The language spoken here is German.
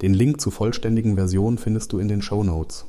Den Link zur vollständigen Version findest du in den Show Notes.